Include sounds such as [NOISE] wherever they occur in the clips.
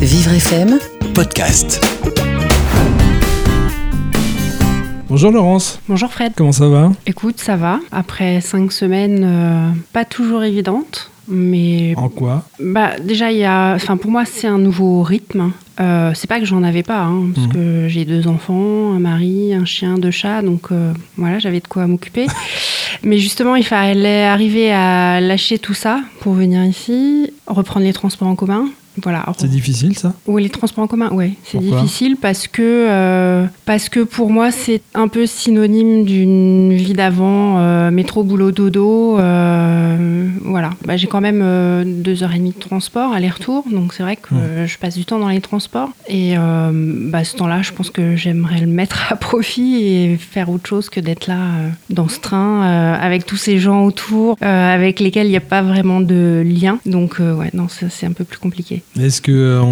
Vivre FM, podcast. Bonjour Laurence, Bonjour Fred. comment ça va? Écoute, ça va. Après cinq semaines, euh, pas toujours évidentes, mais En quoi? Bah déjà il y a, enfin pour moi c'est un nouveau rythme. Euh, c'est pas que j'en avais pas, hein, parce Mhm. que j'ai deux enfants, un mari, un chien, deux chats, donc euh, voilà j'avais de quoi m'occuper. [LAUGHS] mais justement il fallait arriver à lâcher tout ça pour venir ici, reprendre les transports en commun. Voilà. C'est difficile ça? Oui, les transports en commun, ouais, c'est difficile parce que euh, parce que pour moi c'est un peu synonyme d'une vie d'avant, euh, métro, boulot, dodo. euh, voilà, bah, j'ai quand même deux heures et demie de transport aller-retour, donc c'est vrai que je passe du temps dans les transports et bah, ce temps-là, je pense que j'aimerais le mettre à profit et faire autre chose que d'être là dans ce train avec tous ces gens autour, avec lesquels il n'y a pas vraiment de lien. Donc ouais, non, c'est un peu plus compliqué. Est-ce que euh,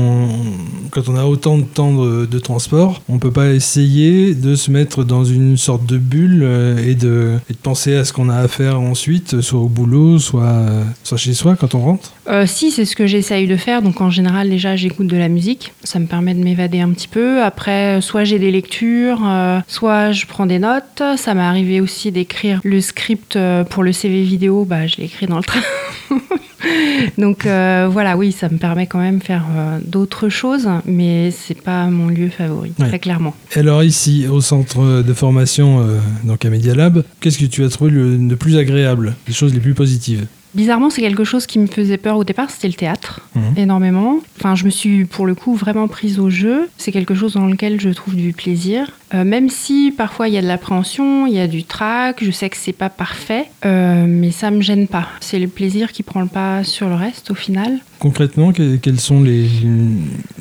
quand on a autant de temps de, transport, on peut pas essayer de se mettre dans une sorte de bulle euh, et de, penser à ce qu'on a à faire ensuite, soit au boulot, soit, euh, chez soi quand on rentre? Si, c'est ce que j'essaye de faire. Donc en général, déjà, j'écoute de la musique. Ça me permet de m'évader un petit peu. Après, soit j'ai des lectures, soit je prends des notes. Ça m'est arrivé aussi d'écrire le script pour le CV vidéo. Bah, je l'ai écrit dans le train. [LAUGHS] [LAUGHS] Donc euh, voilà, oui, ça me permet quand même de faire euh, d'autres choses, mais c'est pas mon lieu favori, Ouais. très clairement. Et Alors ici, au centre de formation, euh, donc à Media Lab, qu'est-ce que tu as trouvé le, plus agréable, les choses les plus positives? Bizarrement, c'est quelque chose qui me faisait peur au départ, c'était le théâtre, Mhm. énormément. Enfin, je me suis pour le coup vraiment prise au jeu. C'est quelque chose dans lequel je trouve du plaisir. Euh, même si parfois il y a de l'appréhension, il y a du trac, je sais que c'est pas parfait, euh, mais ça me gêne pas. C'est le plaisir qui prend le pas sur le reste au final. Concrètement, que- quels sont les,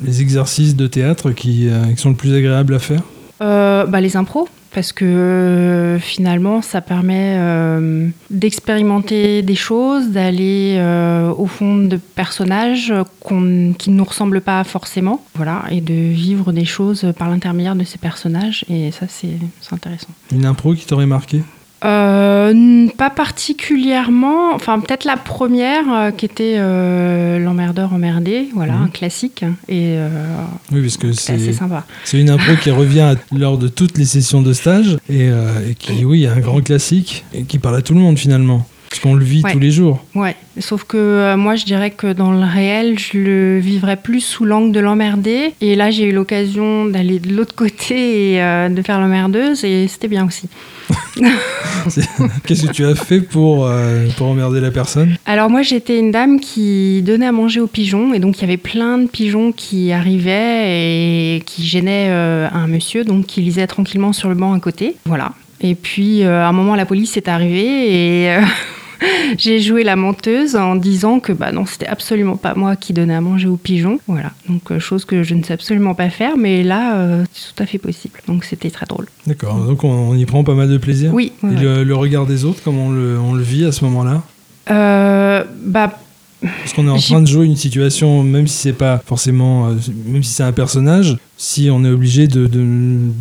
les exercices de théâtre qui, euh, qui sont le plus agréables à faire? Bah, les impros, parce que euh, finalement, ça permet euh, d'expérimenter des choses, d'aller euh, au fond de personnages qui ne nous ressemblent pas forcément, voilà, et de vivre des choses par l'intermédiaire de ces personnages, et ça, c'est intéressant. Une impro qui t'aurait marqué? Euh, pas particulièrement, enfin peut-être la première euh, qui était euh, l'emmerdeur emmerdé, voilà, Mhm. un classique, et euh, Oui, parce que c'est sympa. c'est une impro qui revient lors de toutes les sessions de stage et, et qui, oui, est un grand classique et qui parle à tout le monde finalement. Parce qu'on le vit Ouais. tous les jours. Ouais, sauf que euh, moi je dirais que dans le réel, je le vivrais plus sous l'angle de l'emmerder. Et là, j'ai eu l'occasion d'aller de l'autre [LAUGHS] côté et euh, de faire l'emmerdeuse et c'était bien aussi. [LAUGHS] [LAUGHS] Qu'est-ce que tu as fait pour, euh, pour emmerder la personne? Alors moi, j'étais une dame qui donnait à manger aux pigeons et donc il y avait plein de pigeons qui arrivaient et qui gênaient un monsieur, donc qui lisait tranquillement sur le banc à côté. Voilà. Et puis euh, à un moment, la police est arrivée et euh, [LAUGHS] j'ai joué la menteuse en disant que bah non, c'était absolument pas moi qui donnais à manger aux pigeons. Voilà. Donc euh, chose que je ne sais absolument pas faire, mais là, euh, c'est tout à fait possible. Donc c'était très drôle. D'accord, donc on, on y prend pas mal de plaisir. Oui. ouais, Et ouais. le, le regard des autres, comment on le, on le vit à ce moment-là? Euh, bah Parce qu'on est en train de jouer une situation, même si c'est pas forcément, euh, même si c'est un personnage, si on est obligé de, de,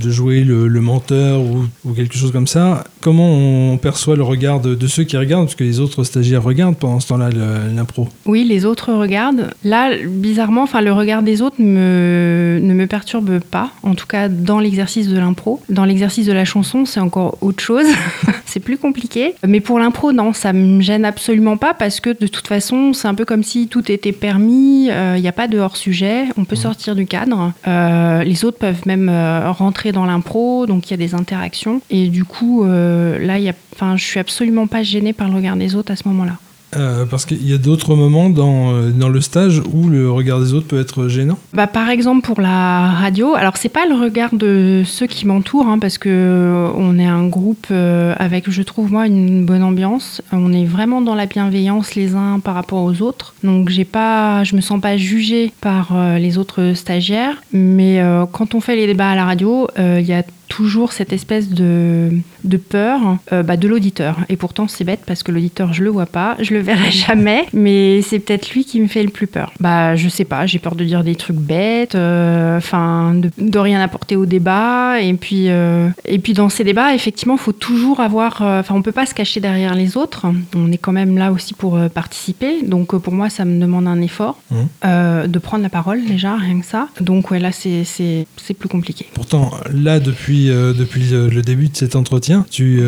de jouer le, le menteur ou, ou quelque chose comme ça, comment on perçoit le regard de, de ceux qui regardent, parce que les autres stagiaires regardent pendant ce temps-là l'impro. Oui, les autres regardent. Là, bizarrement, enfin, le regard des autres me, ne me perturbe pas. En tout cas, dans l'exercice de l'impro. Dans l'exercice de la chanson, c'est encore autre chose. [LAUGHS] c'est plus compliqué. Mais pour l'impro, non, ça me gêne absolument pas parce que de toute façon, c'est un peu comme si tout était permis. Il n'y a pas de hors-sujet. On peut sortir du cadre. Euh, les autres peuvent même euh, rentrer dans l'impro, donc il y a des interactions. Et du coup, euh, là, y a, je suis absolument pas gênée par le regard des autres à ce moment-là. Euh, parce qu'il y a d'autres moments dans, euh, dans le stage où le regard des autres peut être gênant. Bah, par exemple pour la radio, alors c'est pas le regard de ceux qui m'entourent hein, parce que euh, on est un groupe avec, je trouve moi, une bonne ambiance. On est vraiment dans la bienveillance les uns par rapport aux autres. Donc j'ai pas, je me sens pas jugée par les autres stagiaires. Mais quand on fait les débats à la radio, il y a toujours cette espèce de, de peur euh, bah, de l'auditeur. Et pourtant, c'est bête parce que l'auditeur, je le vois pas, je le verrai [LAUGHS] jamais, mais c'est peut-être lui qui me fait le plus peur. Bah, je sais pas, j'ai peur de dire des trucs bêtes, euh, enfin, de, de, rien apporter au débat. Et puis, euh, et puis dans ces débats, effectivement, il faut toujours avoir, enfin, on peut pas se cacher derrière les autres. On est quand même là aussi pour participer. Donc, pour moi, ça me demande un effort mmh. de prendre la parole déjà, rien que ça. Donc, ouais, là, c'est plus compliqué. Pourtant, là, depuis, depuis le début de cet entretien, tu,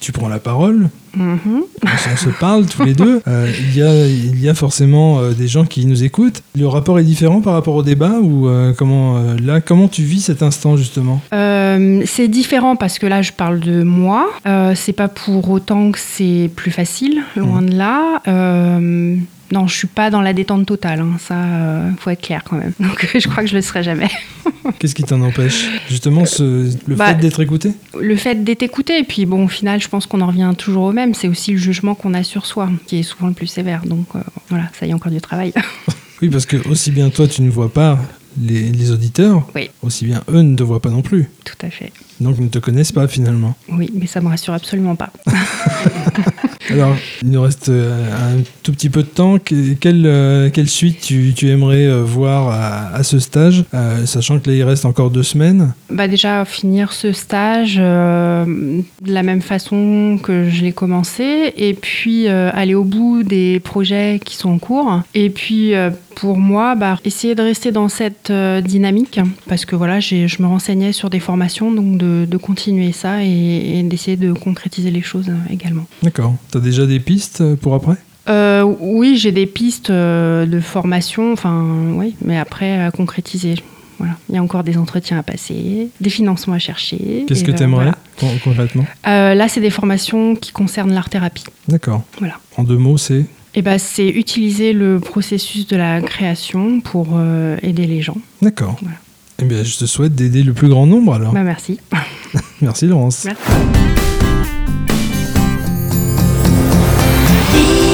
tu prends la parole, Mhm. On, se parle tous les deux. [LAUGHS] Euh, il, y a, il y a forcément euh, des gens qui nous écoutent. Le rapport est différent par rapport au débat ou euh, comment là comment tu vis cet instant justement? C'est différent parce que là je parle de moi. c'est pas pour autant que c'est plus facile, loin mhm. de là. Non, je suis pas dans la détente totale. Hein. Ça, euh, faut être clair quand même. [LAUGHS] Donc, je crois que je le serai jamais. [LAUGHS] Qu'est-ce qui t'en empêche Justement, ce, le bah, fait d'être écouté? Le fait d'être écouté. Et puis, bon, au final, je pense qu'on en revient toujours au même. C'est aussi le jugement qu'on a sur soi, qui est souvent le plus sévère. Donc, euh, voilà, ça y est encore du travail. [LAUGHS] oui, parce que aussi bien toi, tu ne vois pas les, les auditeurs, oui. aussi bien eux ne te voient pas non plus. Tout à fait. Donc, ils ne te connaissent pas finalement. Oui, mais ça me rassure absolument pas. Alors, il nous reste euh, un tout petit peu de temps. Quelle, euh, quelle suite tu, aimerais euh, voir à, à ce stage, sachant que là, il reste encore deux semaines? Bah Déjà, finir ce stage de la même façon que je l'ai commencé, et puis aller au bout des projets qui sont en cours. Et puis, pour moi, bah, essayer de rester dans cette dynamique, parce que voilà, je me renseignais sur des formations, donc de, de continuer ça et, et d'essayer de concrétiser les choses également. D'accord déjà des pistes euh, pour après? Euh, Oui, j'ai des pistes euh, de formation, enfin, oui, mais après à concrétiser. Voilà. Il y a encore des entretiens à passer, des financements à chercher. Qu'est-ce que tu aimerais concrètement? Là, c'est des formations qui concernent l'art-thérapie. D'accord. Voilà. En deux mots, c'est? eh ben, C'est utiliser le processus de la création pour euh, aider les gens. D'accord. Eh bien, je te souhaite d'aider le plus grand nombre alors. Bah, merci. [LAUGHS] merci Laurence. Merci. [LAUGHS]